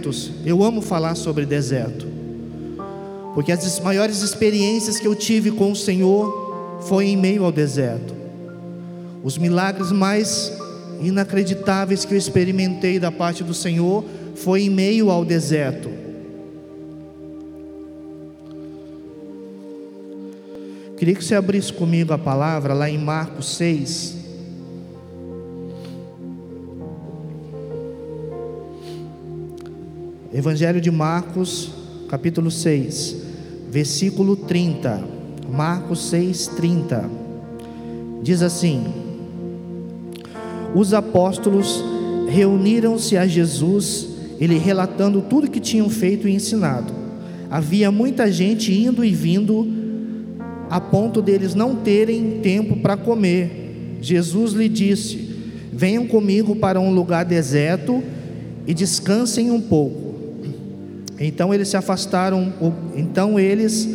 desertos, eu amo falar sobre deserto. Porque as maiores experiências que eu tive com o Senhor foi em meio ao deserto. Os milagres mais inacreditáveis que eu experimentei da parte do Senhor foi em meio ao deserto. Queria que você abrisse comigo a palavra lá em Marcos 6. Evangelho de Marcos, capítulo 6, versículo 30. Marcos 6, 30. Diz assim: Os apóstolos reuniram-se a Jesus, ele relatando tudo que tinham feito e ensinado. Havia muita gente indo e vindo, a ponto deles não terem tempo para comer. Jesus lhe disse: Venham comigo para um lugar deserto e descansem um pouco. Então eles se afastaram, então eles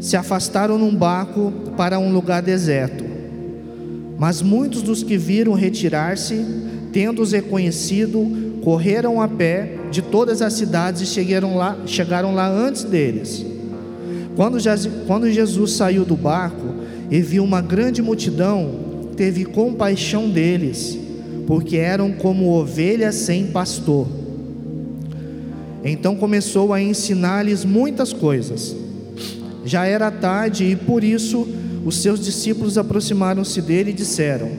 se afastaram num barco para um lugar deserto. Mas muitos dos que viram retirar-se, tendo-os reconhecido, correram a pé de todas as cidades e chegaram lá, chegaram lá antes deles. Quando, Jesus saiu do barco e viu uma grande multidão, teve compaixão deles, porque eram como ovelhas sem pastor então começou a ensinar-lhes muitas coisas. Já era tarde e por isso os seus discípulos aproximaram-se dele e disseram: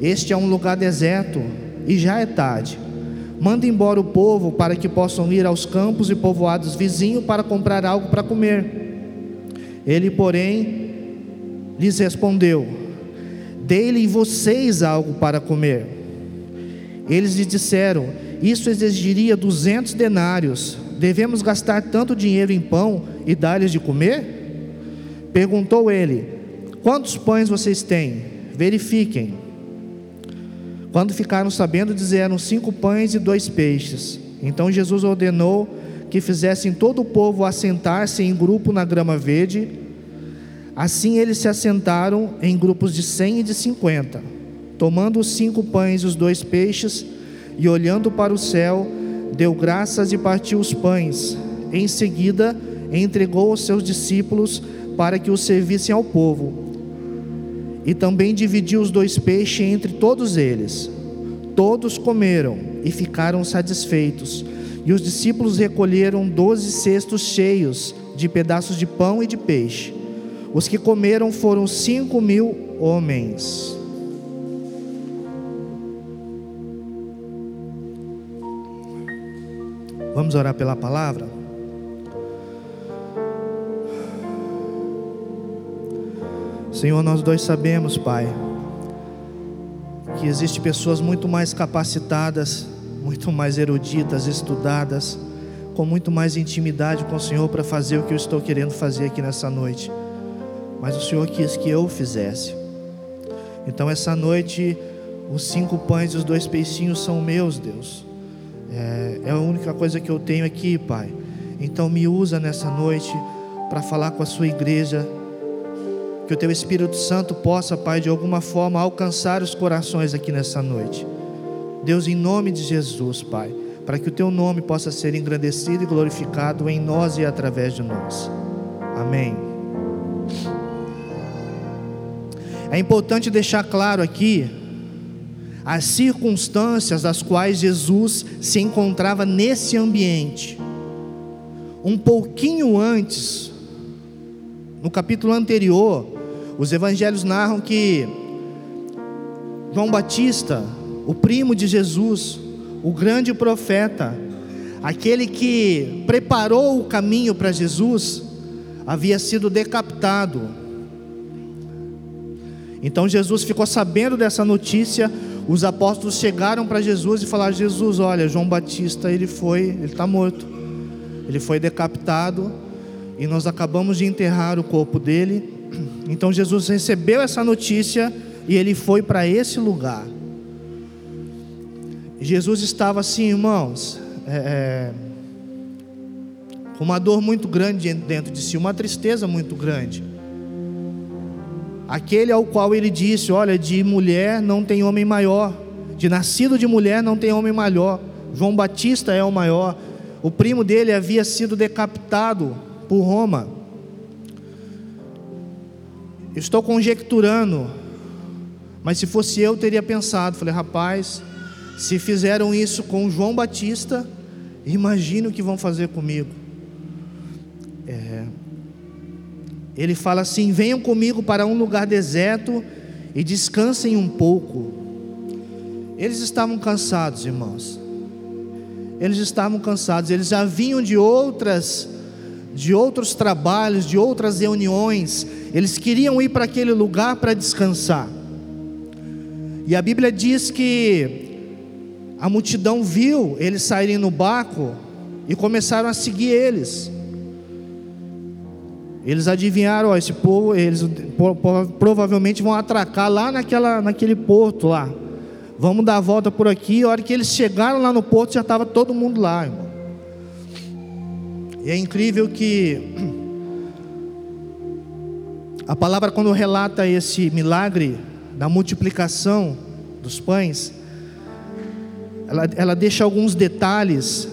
Este é um lugar deserto e já é tarde. Manda embora o povo para que possam ir aos campos e povoados vizinhos para comprar algo para comer. Ele, porém, lhes respondeu: Dê-lhe vocês algo para comer. Eles lhe disseram: isso exigiria duzentos denários. Devemos gastar tanto dinheiro em pão e dar-lhes de comer? Perguntou ele: Quantos pães vocês têm? Verifiquem. Quando ficaram sabendo, disseram cinco pães e dois peixes. Então Jesus ordenou que fizessem todo o povo assentar-se em grupo na grama verde. Assim eles se assentaram em grupos de cem e de cinquenta. Tomando os cinco pães e os dois peixes, e olhando para o céu, deu graças e partiu os pães. Em seguida, entregou aos seus discípulos para que os servissem ao povo. E também dividiu os dois peixes entre todos eles. Todos comeram e ficaram satisfeitos. E os discípulos recolheram doze cestos cheios de pedaços de pão e de peixe. Os que comeram foram cinco mil homens. Vamos orar pela palavra? Senhor, nós dois sabemos, Pai, que existem pessoas muito mais capacitadas, muito mais eruditas, estudadas, com muito mais intimidade com o Senhor para fazer o que eu estou querendo fazer aqui nessa noite. Mas o Senhor quis que eu fizesse. Então, essa noite, os cinco pães e os dois peixinhos são meus, Deus. É, é a única coisa que eu tenho aqui, Pai. Então me usa nessa noite para falar com a sua igreja. Que o teu Espírito Santo possa, Pai, de alguma forma alcançar os corações aqui nessa noite. Deus, em nome de Jesus, Pai, para que o teu nome possa ser engrandecido e glorificado em nós e através de nós. Amém. É importante deixar claro aqui as circunstâncias das quais Jesus se encontrava nesse ambiente. Um pouquinho antes, no capítulo anterior, os evangelhos narram que João Batista, o primo de Jesus, o grande profeta, aquele que preparou o caminho para Jesus, havia sido decapitado. Então Jesus ficou sabendo dessa notícia, os apóstolos chegaram para Jesus e falaram: Jesus, olha, João Batista, ele foi, ele está morto, ele foi decapitado e nós acabamos de enterrar o corpo dele. Então Jesus recebeu essa notícia e ele foi para esse lugar. Jesus estava assim, irmãos, é, é, com uma dor muito grande dentro de si, uma tristeza muito grande aquele ao qual ele disse: Olha, de mulher não tem homem maior, de nascido de mulher não tem homem maior, João Batista é o maior. O primo dele havia sido decapitado por Roma. Estou conjecturando, mas se fosse eu, teria pensado. Falei, rapaz, se fizeram isso com João Batista, imagine o que vão fazer comigo. É, ele fala assim: venham comigo para um lugar deserto e descansem um pouco. Eles estavam cansados, irmãos. Eles estavam cansados, eles já vinham de outras de outros trabalhos, de outras reuniões. Eles queriam ir para aquele lugar para descansar. E a Bíblia diz que a multidão viu eles saírem no barco e começaram a seguir eles. Eles adivinharam, ó, esse povo, eles provavelmente vão atracar lá naquela, naquele porto lá. Vamos dar a volta por aqui. A hora que eles chegaram lá no porto, já estava todo mundo lá, irmão. E é incrível que a palavra, quando relata esse milagre da multiplicação dos pães, ela, ela deixa alguns detalhes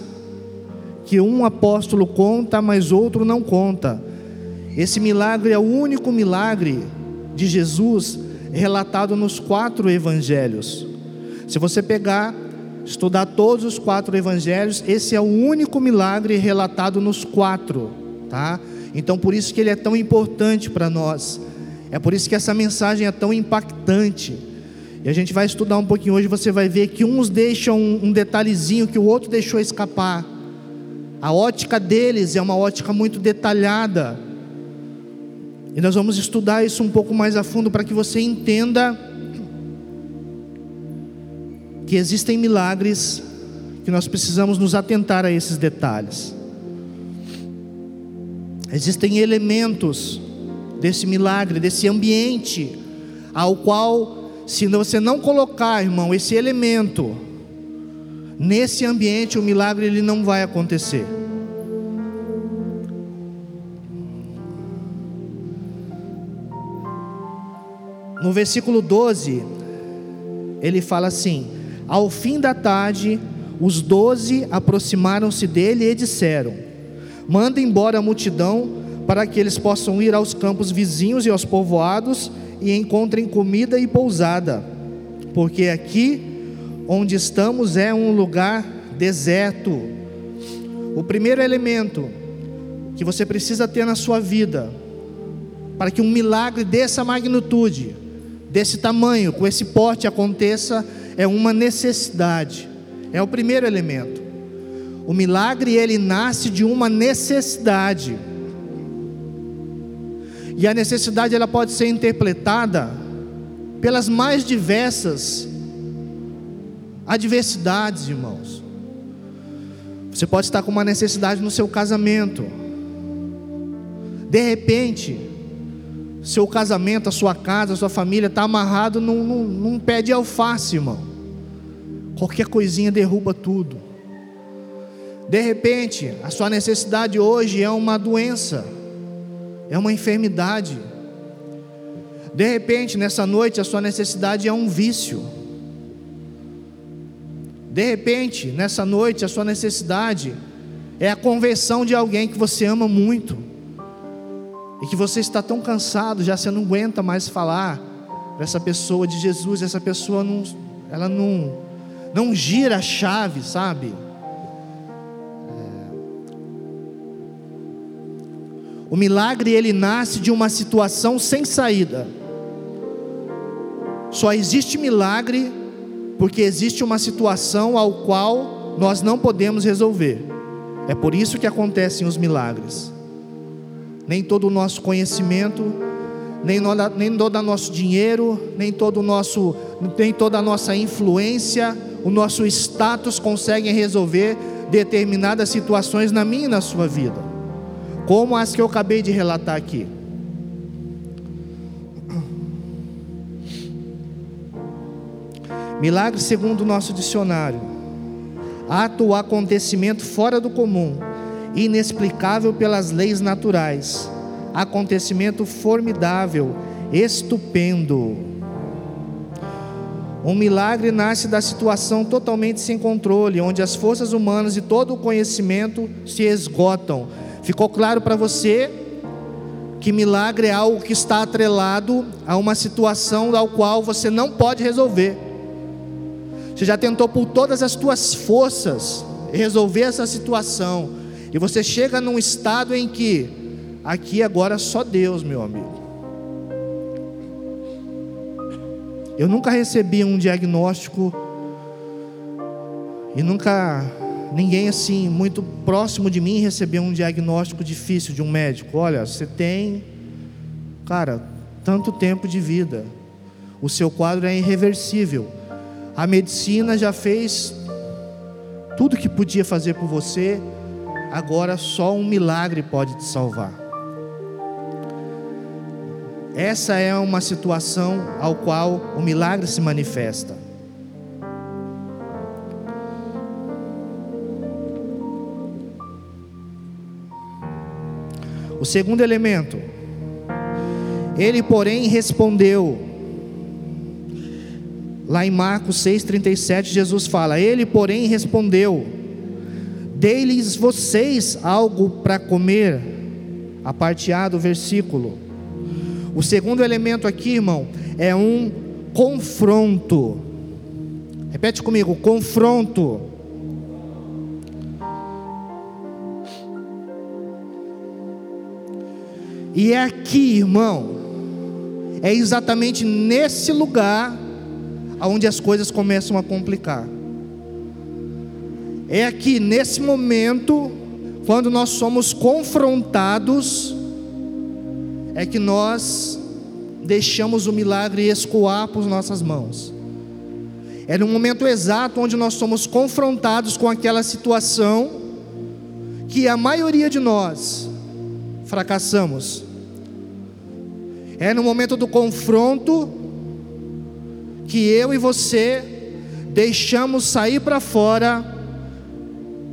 que um apóstolo conta, mas outro não conta. Esse milagre é o único milagre de Jesus relatado nos quatro evangelhos. Se você pegar, estudar todos os quatro evangelhos, esse é o único milagre relatado nos quatro, tá? Então por isso que ele é tão importante para nós. É por isso que essa mensagem é tão impactante. E a gente vai estudar um pouquinho hoje, você vai ver que uns deixam um detalhezinho que o outro deixou escapar. A ótica deles é uma ótica muito detalhada. E nós vamos estudar isso um pouco mais a fundo para que você entenda que existem milagres que nós precisamos nos atentar a esses detalhes. Existem elementos desse milagre, desse ambiente, ao qual se você não colocar, irmão, esse elemento nesse ambiente, o milagre ele não vai acontecer. No versículo 12, ele fala assim: Ao fim da tarde, os doze aproximaram-se dele e disseram: Manda embora a multidão para que eles possam ir aos campos vizinhos e aos povoados e encontrem comida e pousada, porque aqui onde estamos é um lugar deserto. O primeiro elemento que você precisa ter na sua vida, para que um milagre dessa magnitude, desse tamanho, com esse porte aconteça, é uma necessidade. É o primeiro elemento. O milagre ele nasce de uma necessidade. E a necessidade ela pode ser interpretada pelas mais diversas adversidades, irmãos. Você pode estar com uma necessidade no seu casamento. De repente, seu casamento, a sua casa, a sua família está amarrado num, num, num pé de alface, irmão. Qualquer coisinha derruba tudo. De repente, a sua necessidade hoje é uma doença é uma enfermidade. De repente, nessa noite, a sua necessidade é um vício. De repente, nessa noite, a sua necessidade é a conversão de alguém que você ama muito e que você está tão cansado, já você não aguenta mais falar essa pessoa de Jesus, essa pessoa não, ela não, não gira a chave, sabe? O milagre ele nasce de uma situação sem saída. Só existe milagre porque existe uma situação ao qual nós não podemos resolver. É por isso que acontecem os milagres. Nem todo o nosso conhecimento, nem, nem todo o nosso dinheiro, nem todo o nosso, nem toda a nossa influência, o nosso status conseguem resolver determinadas situações na minha e na sua vida como as que eu acabei de relatar aqui. Milagre segundo o nosso dicionário. Ato ou acontecimento fora do comum, inexplicável pelas leis naturais. Acontecimento formidável, estupendo. Um milagre nasce da situação totalmente sem controle, onde as forças humanas e todo o conhecimento se esgotam. Ficou claro para você que milagre é algo que está atrelado a uma situação da qual você não pode resolver. Você já tentou por todas as suas forças resolver essa situação, e você chega num estado em que aqui agora só Deus, meu amigo. Eu nunca recebi um diagnóstico e nunca ninguém assim muito próximo de mim recebeu um diagnóstico difícil de um médico. Olha, você tem, cara, tanto tempo de vida. O seu quadro é irreversível. A medicina já fez tudo que podia fazer por você. Agora só um milagre pode te salvar. Essa é uma situação ao qual o milagre se manifesta. O segundo elemento, ele, porém, respondeu. Lá em Marcos 6,37, Jesus fala: Ele, porém, respondeu: Dei-lhes vocês algo para comer. A parte A do versículo. O segundo elemento aqui, irmão, é um confronto. Repete comigo: confronto. E é aqui, irmão, é exatamente nesse lugar onde as coisas começam a complicar. É aqui, nesse momento, quando nós somos confrontados é que nós deixamos o milagre escoar por nossas mãos. É no momento exato onde nós somos confrontados com aquela situação que a maioria de nós fracassamos. É no momento do confronto que eu e você deixamos sair para fora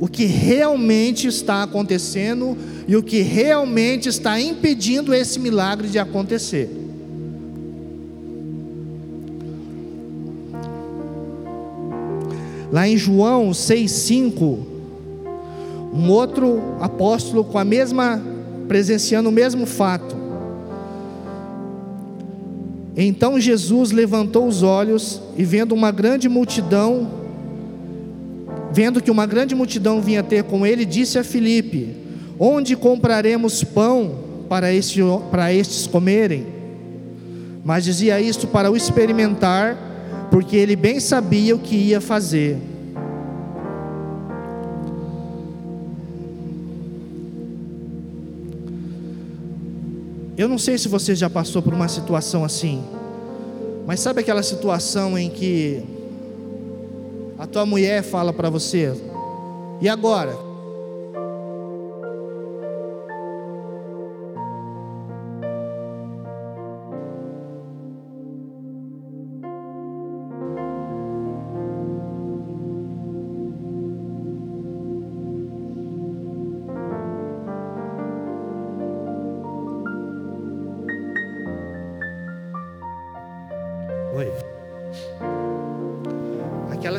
o que realmente está acontecendo e o que realmente está impedindo esse milagre de acontecer. Lá em João 6,5, um outro apóstolo com a mesma, presenciando o mesmo fato. Então Jesus levantou os olhos e vendo uma grande multidão, vendo que uma grande multidão vinha ter com ele, disse a Filipe: Onde compraremos pão para, este, para estes comerem? Mas dizia isto para o experimentar, porque ele bem sabia o que ia fazer. Eu não sei se você já passou por uma situação assim, mas sabe aquela situação em que a tua mulher fala para você: e agora?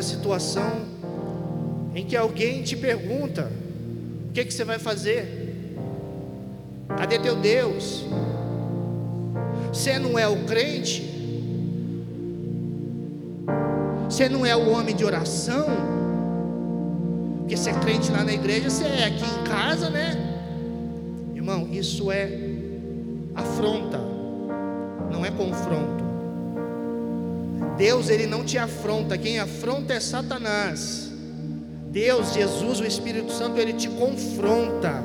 Situação em que alguém te pergunta: o que, que você vai fazer? Cadê teu Deus? Você não é o crente? Você não é o homem de oração? Porque você é crente lá na igreja, você é aqui em casa, né? Irmão, isso é afronta, não é confronto. Deus ele não te afronta, quem afronta é Satanás. Deus, Jesus, o Espírito Santo, ele te confronta.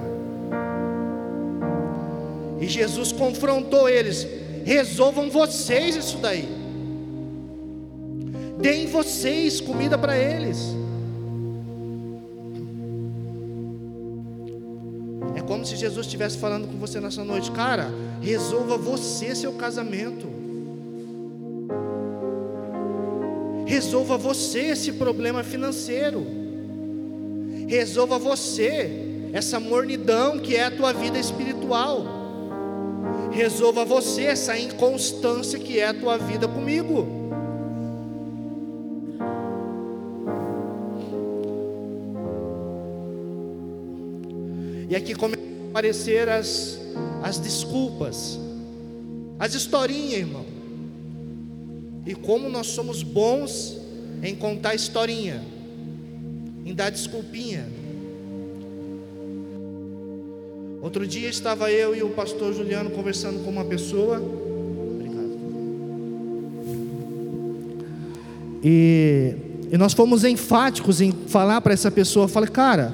E Jesus confrontou eles: resolvam vocês isso daí. Deem vocês comida para eles. É como se Jesus estivesse falando com você nessa noite, cara, resolva você seu casamento. Resolva você esse problema financeiro. Resolva você essa mornidão que é a tua vida espiritual. Resolva você essa inconstância que é a tua vida comigo. E aqui começam a aparecer as, as desculpas, as historinhas, irmão. E como nós somos bons em contar historinha, em dar desculpinha. Outro dia estava eu e o pastor Juliano conversando com uma pessoa. Obrigado. E, e nós fomos enfáticos em falar para essa pessoa. falei, cara,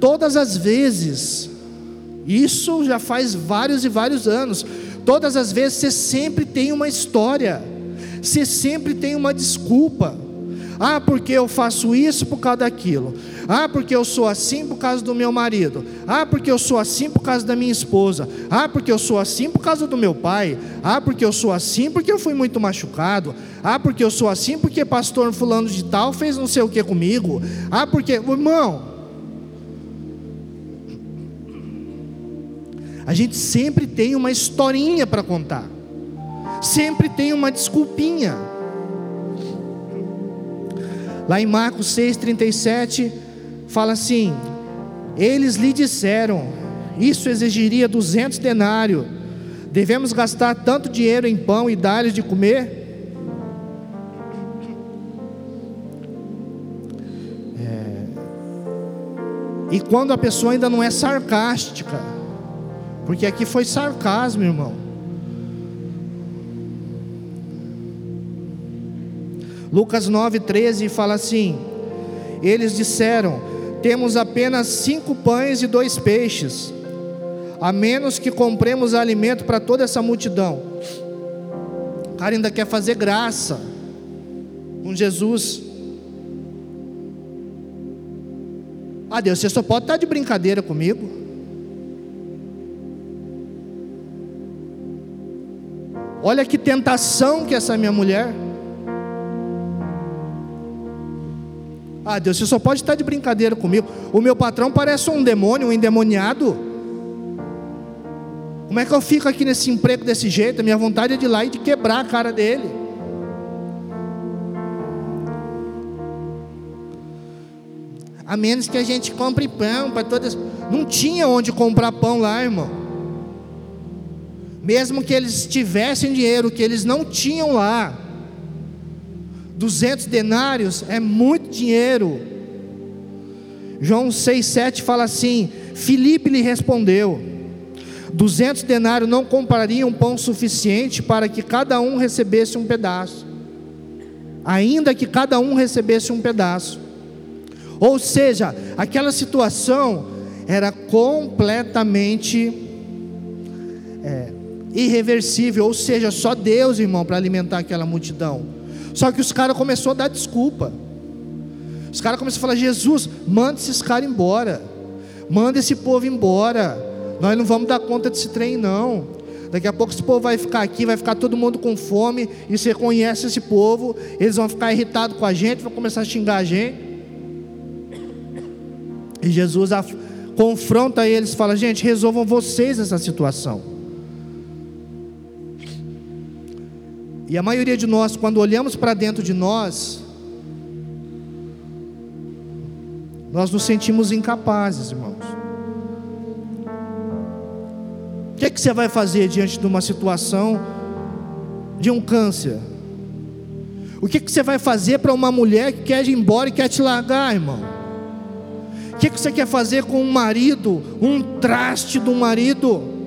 todas as vezes, isso já faz vários e vários anos, todas as vezes você sempre tem uma história, você sempre tem uma desculpa. Ah, porque eu faço isso por causa daquilo. Ah, porque eu sou assim por causa do meu marido. Ah, porque eu sou assim por causa da minha esposa. Ah, porque eu sou assim por causa do meu pai. Ah, porque eu sou assim porque eu fui muito machucado. Ah, porque eu sou assim porque pastor fulano de tal fez não sei o que comigo. Ah, porque, irmão, a gente sempre tem uma historinha para contar. Sempre tem uma desculpinha. Lá em Marcos 6,37, fala assim: Eles lhe disseram, isso exigiria 200 denários. Devemos gastar tanto dinheiro em pão e dar-lhes de comer? É... E quando a pessoa ainda não é sarcástica, porque aqui foi sarcasmo, irmão. Lucas 9,13 fala assim: Eles disseram: Temos apenas cinco pães e dois peixes, a menos que compremos alimento para toda essa multidão. O cara ainda quer fazer graça com Jesus. Ah, Deus, você só pode estar de brincadeira comigo. Olha que tentação que essa minha mulher. Ah, Deus, você só pode estar de brincadeira comigo. O meu patrão parece um demônio, um endemoniado. Como é que eu fico aqui nesse emprego desse jeito? A minha vontade é de ir lá e de quebrar a cara dele. A menos que a gente compre pão para todas. Não tinha onde comprar pão lá, irmão. Mesmo que eles tivessem dinheiro, que eles não tinham lá. 200 denários é muito dinheiro. João 6,7 fala assim: Filipe lhe respondeu: 200 denários não comprariam pão suficiente para que cada um recebesse um pedaço, ainda que cada um recebesse um pedaço. Ou seja, aquela situação era completamente é, irreversível, ou seja, só Deus, irmão, para alimentar aquela multidão. Só que os caras começaram a dar desculpa. Os caras começaram a falar: Jesus, manda esses caras embora. Manda esse povo embora. Nós não vamos dar conta desse trem, não. Daqui a pouco esse povo vai ficar aqui, vai ficar todo mundo com fome. E você conhece esse povo, eles vão ficar irritados com a gente, vão começar a xingar a gente. E Jesus confronta eles, fala: gente, resolvam vocês essa situação. E a maioria de nós, quando olhamos para dentro de nós, nós nos sentimos incapazes, irmãos. O que, é que você vai fazer diante de uma situação de um câncer? O que, é que você vai fazer para uma mulher que quer ir embora e quer te largar, irmão? O que, é que você quer fazer com um marido, um traste do marido?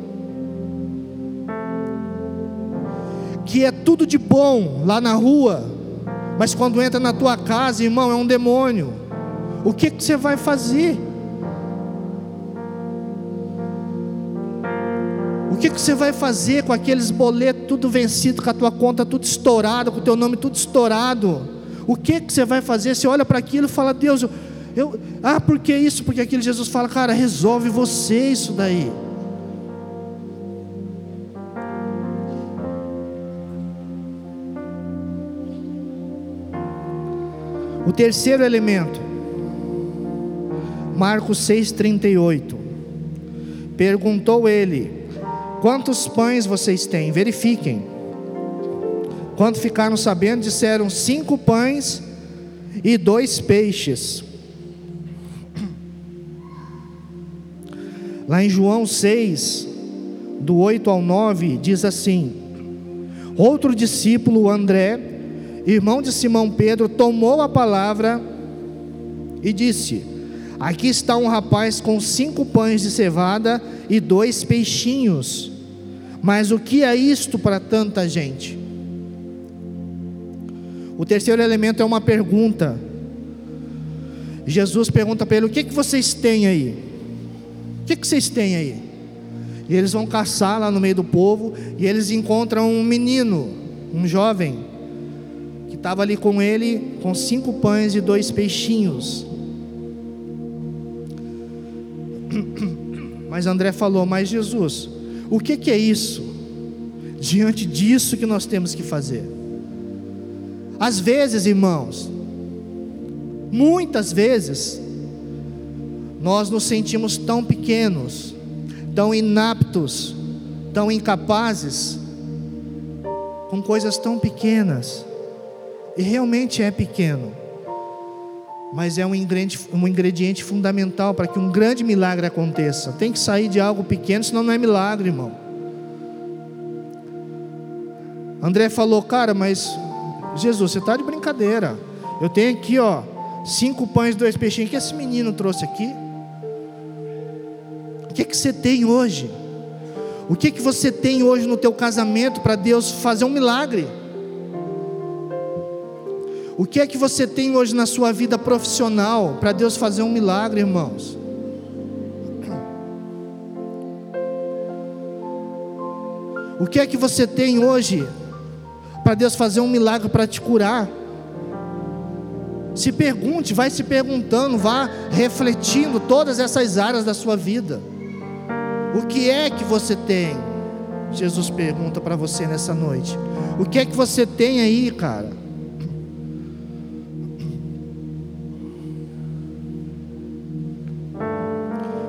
Tudo de bom lá na rua, mas quando entra na tua casa, irmão, é um demônio. O que, que você vai fazer? O que, que você vai fazer com aqueles boletos tudo vencido, com a tua conta tudo estourada, com o teu nome tudo estourado? O que, que você vai fazer? Você olha para aquilo e fala, Deus, eu, eu, ah, por que isso? Porque aquele Jesus fala, cara, resolve você isso daí. O terceiro elemento, Marcos 6,38. Perguntou ele: Quantos pães vocês têm? Verifiquem. Quando ficaram sabendo, disseram: Cinco pães e dois peixes. Lá em João 6, do 8 ao 9, diz assim: Outro discípulo, André, irmão de Simão Pedro, tomou a palavra e disse: Aqui está um rapaz com cinco pães de cevada e dois peixinhos. Mas o que é isto para tanta gente? O terceiro elemento é uma pergunta. Jesus pergunta para ele: O que, que vocês têm aí? O que, que vocês têm aí? E eles vão caçar lá no meio do povo e eles encontram um menino, um jovem, estava ali com ele com cinco pães e dois peixinhos. Mas André falou: Mas Jesus, o que, que é isso? Diante disso que nós temos que fazer. Às vezes, irmãos, muitas vezes, nós nos sentimos tão pequenos, tão inaptos, tão incapazes, com coisas tão pequenas, e realmente é pequeno, mas é um ingrediente, fundamental para que um grande milagre aconteça. Tem que sair de algo pequeno, senão não é milagre, irmão. André falou, cara, mas Jesus, você está de brincadeira. Eu tenho aqui, ó, cinco pães e dois peixinhos que esse menino trouxe aqui. O que, que você tem hoje? O que, que você tem hoje no teu casamento para Deus fazer um milagre? O que é que você tem hoje na sua vida profissional para Deus fazer um milagre, irmãos? O que é que você tem hoje para Deus fazer um milagre para te curar? Se pergunte, vai se perguntando, vá refletindo todas essas áreas da sua vida. O que é que você tem? Jesus pergunta para você nessa noite. O que é que você tem aí, cara?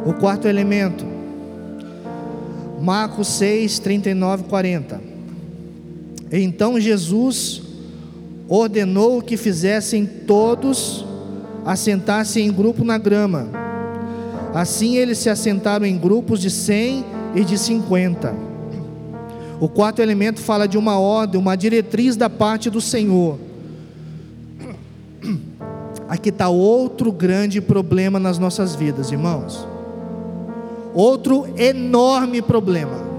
O quarto elemento, Marcos 6, 39 40. Então Jesus ordenou que fizessem todos assentar-se em grupo na grama. Assim eles se assentaram em grupos de cem e de cinquenta. O quarto elemento fala de uma ordem, uma diretriz da parte do Senhor. Aqui está outro grande problema nas nossas vidas, irmãos. Outro enorme problema.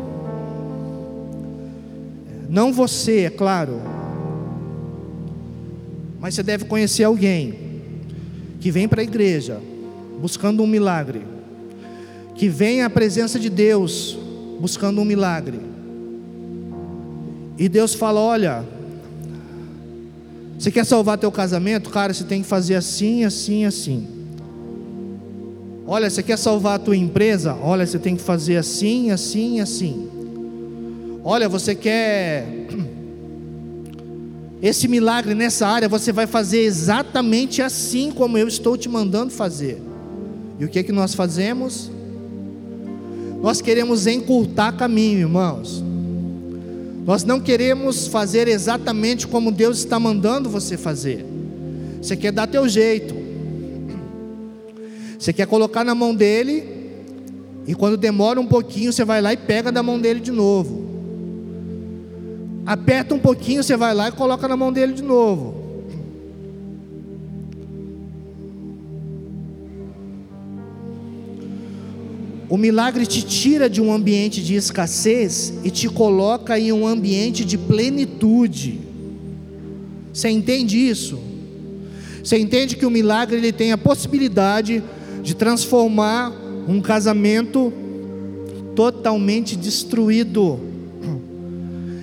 Não você, é claro. Mas você deve conhecer alguém que vem para a igreja buscando um milagre, que vem à presença de Deus buscando um milagre. E Deus fala: "Olha, você quer salvar teu casamento? Cara, você tem que fazer assim, assim, assim. Olha, você quer salvar a tua empresa? Olha, você tem que fazer assim, assim, assim. Olha, você quer esse milagre nessa área, você vai fazer exatamente assim como eu estou te mandando fazer. E o que é que nós fazemos? Nós queremos encurtar caminho, irmãos. Nós não queremos fazer exatamente como Deus está mandando você fazer. Você quer dar teu jeito. Você quer colocar na mão dele, e quando demora um pouquinho, você vai lá e pega da mão dele de novo. Aperta um pouquinho, você vai lá e coloca na mão dele de novo. O milagre te tira de um ambiente de escassez e te coloca em um ambiente de plenitude. Você entende isso? Você entende que o milagre ele tem a possibilidade de transformar um casamento totalmente destruído,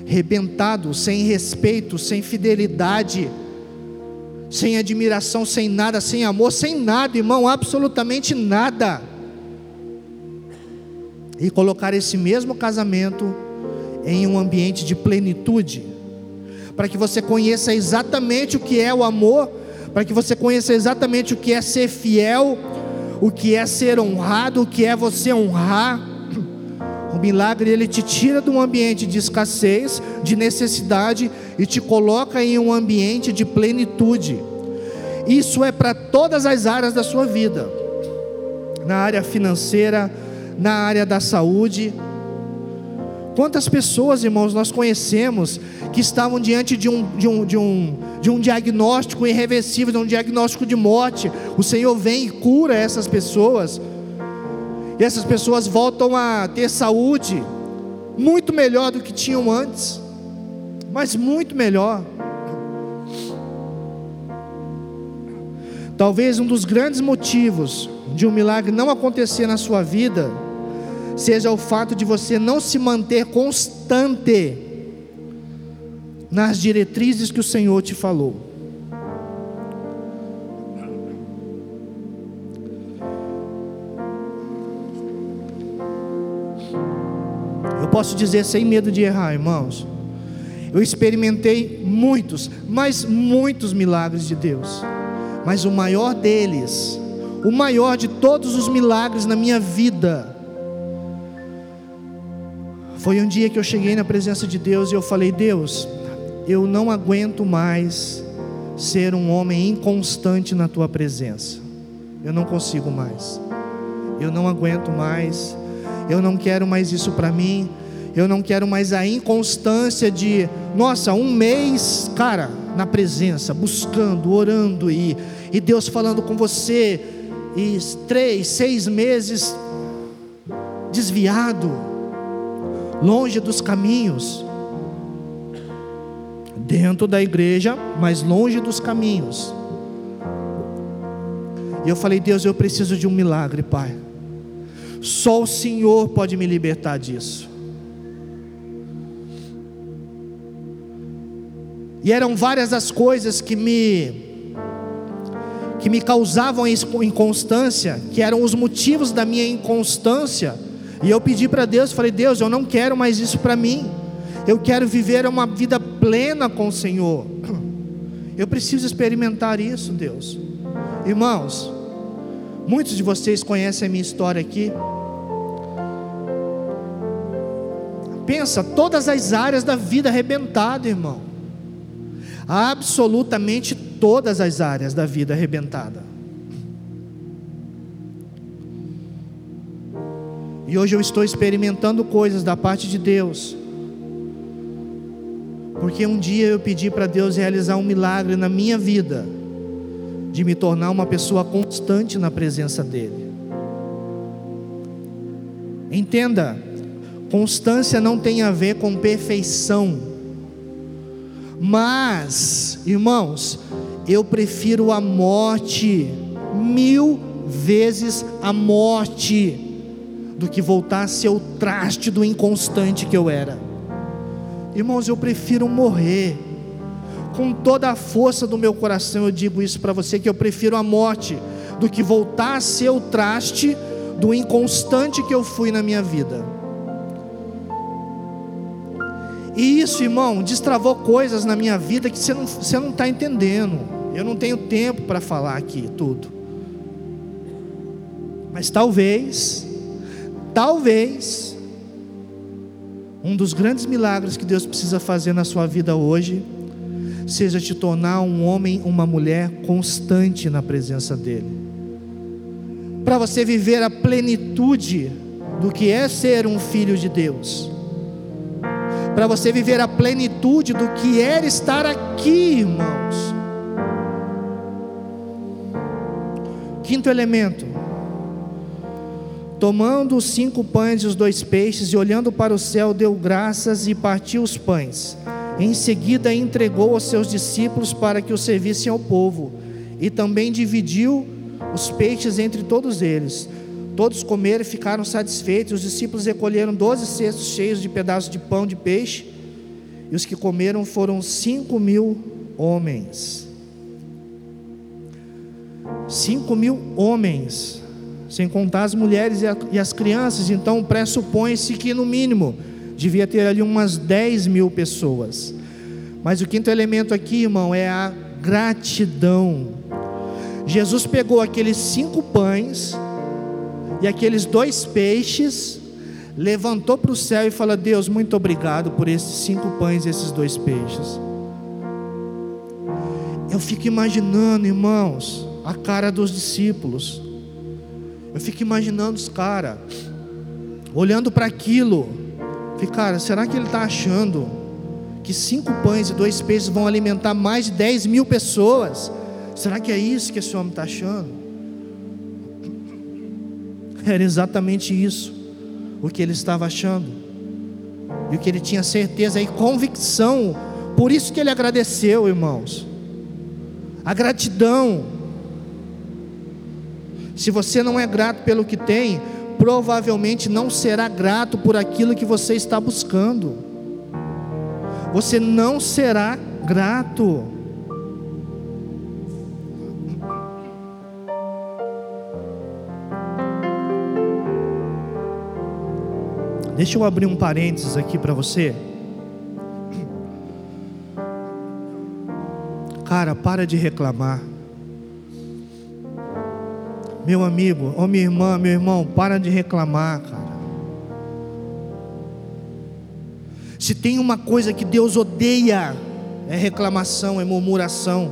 rebentado, sem respeito, sem fidelidade, sem admiração, sem nada, sem amor, sem nada, irmão, absolutamente nada. E colocar esse mesmo casamento em um ambiente de plenitude, para que você conheça exatamente o que é o amor, para que você conheça exatamente o que é ser fiel o que é ser honrado, o que é você honrar. O milagre ele te tira de um ambiente de escassez, de necessidade e te coloca em um ambiente de plenitude. Isso é para todas as áreas da sua vida. Na área financeira, na área da saúde. Quantas pessoas, irmãos, nós conhecemos que estavam diante de um, de um, de um, de um diagnóstico irreversível, de um diagnóstico de morte. O Senhor vem e cura essas pessoas. E essas pessoas voltam a ter saúde muito melhor do que tinham antes, mas muito melhor. Talvez um dos grandes motivos de um milagre não acontecer na sua vida seja o fato de você não se manter constante nas diretrizes que o Senhor te falou. Eu posso dizer sem medo de errar, irmãos. Eu experimentei muitos, mas muitos milagres de Deus. Mas o maior deles, o maior de todos os milagres na minha vida, foi um dia que eu cheguei na presença de Deus e eu falei: Deus, eu não aguento mais ser um homem inconstante na tua presença. Eu não consigo mais. Eu não aguento mais. Eu não quero mais isso para mim. Eu não quero mais a inconstância de, nossa, um mês, cara, na presença, buscando, orando e, e Deus falando com você, e três, seis meses desviado longe dos caminhos, dentro da igreja, mas longe dos caminhos. E eu falei, Deus, eu preciso de um milagre, Pai. Só o Senhor pode me libertar disso. E eram várias as coisas que me que me causavam inconstância, que eram os motivos da minha inconstância e eu pedi para Deus, falei: Deus, eu não quero mais isso para mim. Eu quero viver uma vida plena com o Senhor. Eu preciso experimentar isso, Deus. Irmãos, muitos de vocês conhecem a minha história aqui. Pensa, todas as áreas da vida arrebentada, irmão. Absolutamente todas as áreas da vida arrebentada. E hoje eu estou experimentando coisas da parte de Deus. Porque um dia eu pedi para Deus realizar um milagre na minha vida, de me tornar uma pessoa constante na presença dEle. Entenda, constância não tem a ver com perfeição, mas, irmãos, eu prefiro a morte mil vezes a morte do que voltar a ser o traste do inconstante que eu era. Irmãos, eu prefiro morrer. Com toda a força do meu coração, eu digo isso para você: que eu prefiro a morte do que voltar a ser o traste do inconstante que eu fui na minha vida. E isso, irmão, destravou coisas na minha vida que você não está você não tá entendendo. Eu não tenho tempo para falar aqui tudo. Mas talvez Talvez um dos grandes milagres que Deus precisa fazer na sua vida hoje seja te tornar um homem, uma mulher constante na presença dEle. Para você viver a plenitude do que é ser um filho de Deus. Para você viver a plenitude do que é estar aqui, irmãos. Quinto elemento Tomando os cinco pães e os dois peixes, e olhando para o céu, deu graças e partiu os pães. Em seguida, entregou aos seus discípulos para que o servissem ao povo, e também dividiu os peixes entre todos eles. Todos comeram e ficaram satisfeitos. Os discípulos recolheram doze cestos cheios de pedaços de pão de peixe, e os que comeram foram cinco mil homens. Cinco mil homens sem contar as mulheres e as crianças, então pressupõe-se que no mínimo devia ter ali umas 10 mil pessoas. Mas o quinto elemento aqui, irmão, é a gratidão. Jesus pegou aqueles cinco pães e aqueles dois peixes, levantou para o céu e falou: Deus, muito obrigado por esses cinco pães e esses dois peixes. Eu fico imaginando, irmãos, a cara dos discípulos. Eu fico imaginando os caras. olhando para aquilo, falei, cara, será que ele está achando que cinco pães e dois peixes vão alimentar mais de 10 mil pessoas? Será que é isso que esse homem está achando? Era exatamente isso o que ele estava achando, e o que ele tinha certeza e convicção, por isso que ele agradeceu, irmãos. A gratidão. Se você não é grato pelo que tem, provavelmente não será grato por aquilo que você está buscando. Você não será grato. Deixa eu abrir um parênteses aqui para você. Cara, para de reclamar. Meu amigo, ou minha irmã, meu irmão, para de reclamar, cara. Se tem uma coisa que Deus odeia, é reclamação, é murmuração.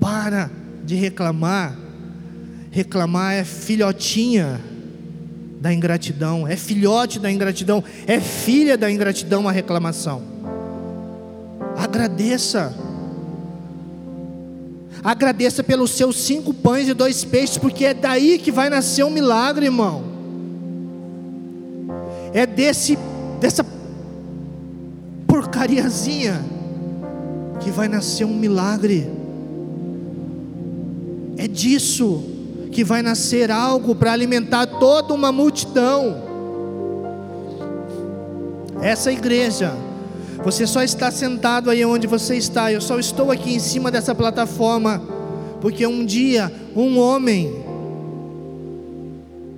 Para de reclamar. Reclamar é filhotinha da ingratidão, é filhote da ingratidão, é filha da ingratidão a reclamação. Agradeça. Agradeça pelos seus cinco pães e dois peixes, porque é daí que vai nascer um milagre, irmão. É desse, dessa porcariazinha que vai nascer um milagre. É disso que vai nascer algo para alimentar toda uma multidão. Essa igreja você só está sentado aí onde você está. Eu só estou aqui em cima dessa plataforma porque um dia um homem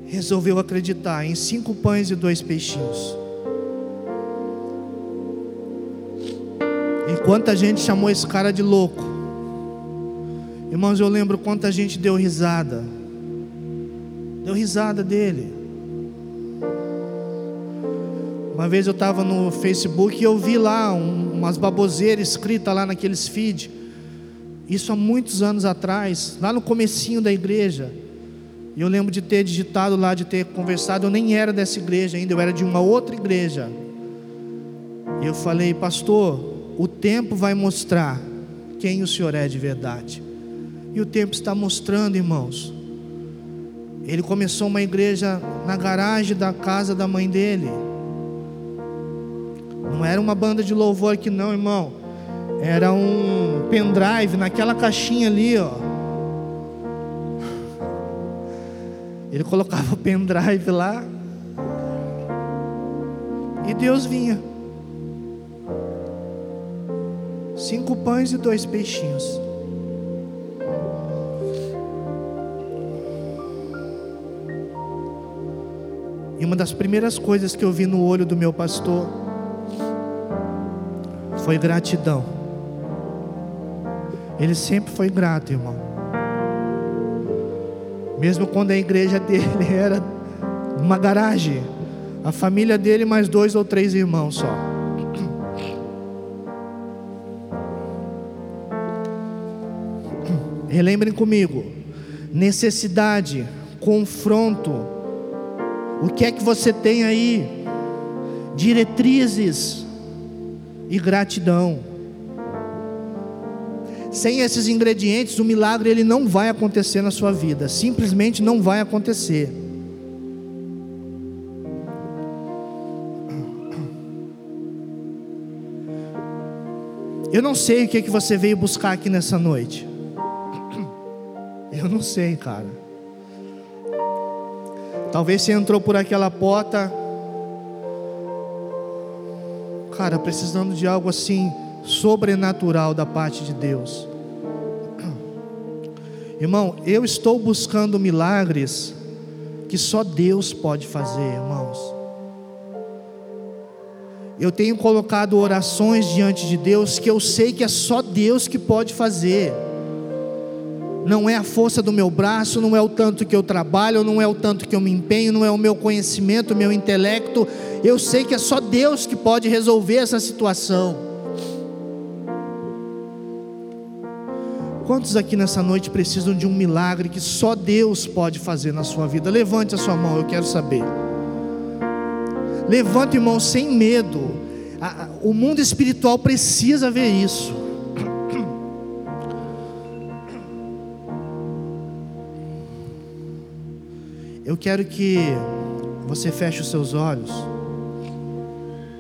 resolveu acreditar em cinco pães e dois peixinhos. E quanta gente chamou esse cara de louco. Irmãos, eu lembro quanta gente deu risada. Deu risada dele. Uma vez eu estava no Facebook e eu vi lá um, umas baboseiras escritas lá naqueles feed. Isso há muitos anos atrás, lá no comecinho da igreja. E eu lembro de ter digitado lá, de ter conversado. Eu nem era dessa igreja ainda, eu era de uma outra igreja. E eu falei, pastor, o tempo vai mostrar quem o senhor é de verdade. E o tempo está mostrando, irmãos. Ele começou uma igreja na garagem da casa da mãe dele. Não era uma banda de louvor aqui não, irmão. Era um pendrive naquela caixinha ali, ó. Ele colocava o pendrive lá. E Deus vinha. Cinco pães e dois peixinhos. E uma das primeiras coisas que eu vi no olho do meu pastor foi gratidão. Ele sempre foi grato, irmão. Mesmo quando a igreja dele era uma garagem, a família dele mais dois ou três irmãos só. Relembrem comigo: necessidade, confronto. O que é que você tem aí? Diretrizes e gratidão. Sem esses ingredientes, o milagre ele não vai acontecer na sua vida, simplesmente não vai acontecer. Eu não sei o que, é que você veio buscar aqui nessa noite. Eu não sei, cara. Talvez você entrou por aquela porta cara, precisando de algo assim sobrenatural da parte de Deus. Irmão, eu estou buscando milagres que só Deus pode fazer, irmãos. Eu tenho colocado orações diante de Deus que eu sei que é só Deus que pode fazer não é a força do meu braço, não é o tanto que eu trabalho, não é o tanto que eu me empenho, não é o meu conhecimento, o meu intelecto. Eu sei que é só Deus que pode resolver essa situação. Quantos aqui nessa noite precisam de um milagre que só Deus pode fazer na sua vida? Levante a sua mão, eu quero saber. Levante, irmão, sem medo. O mundo espiritual precisa ver isso. Eu quero que você feche os seus olhos.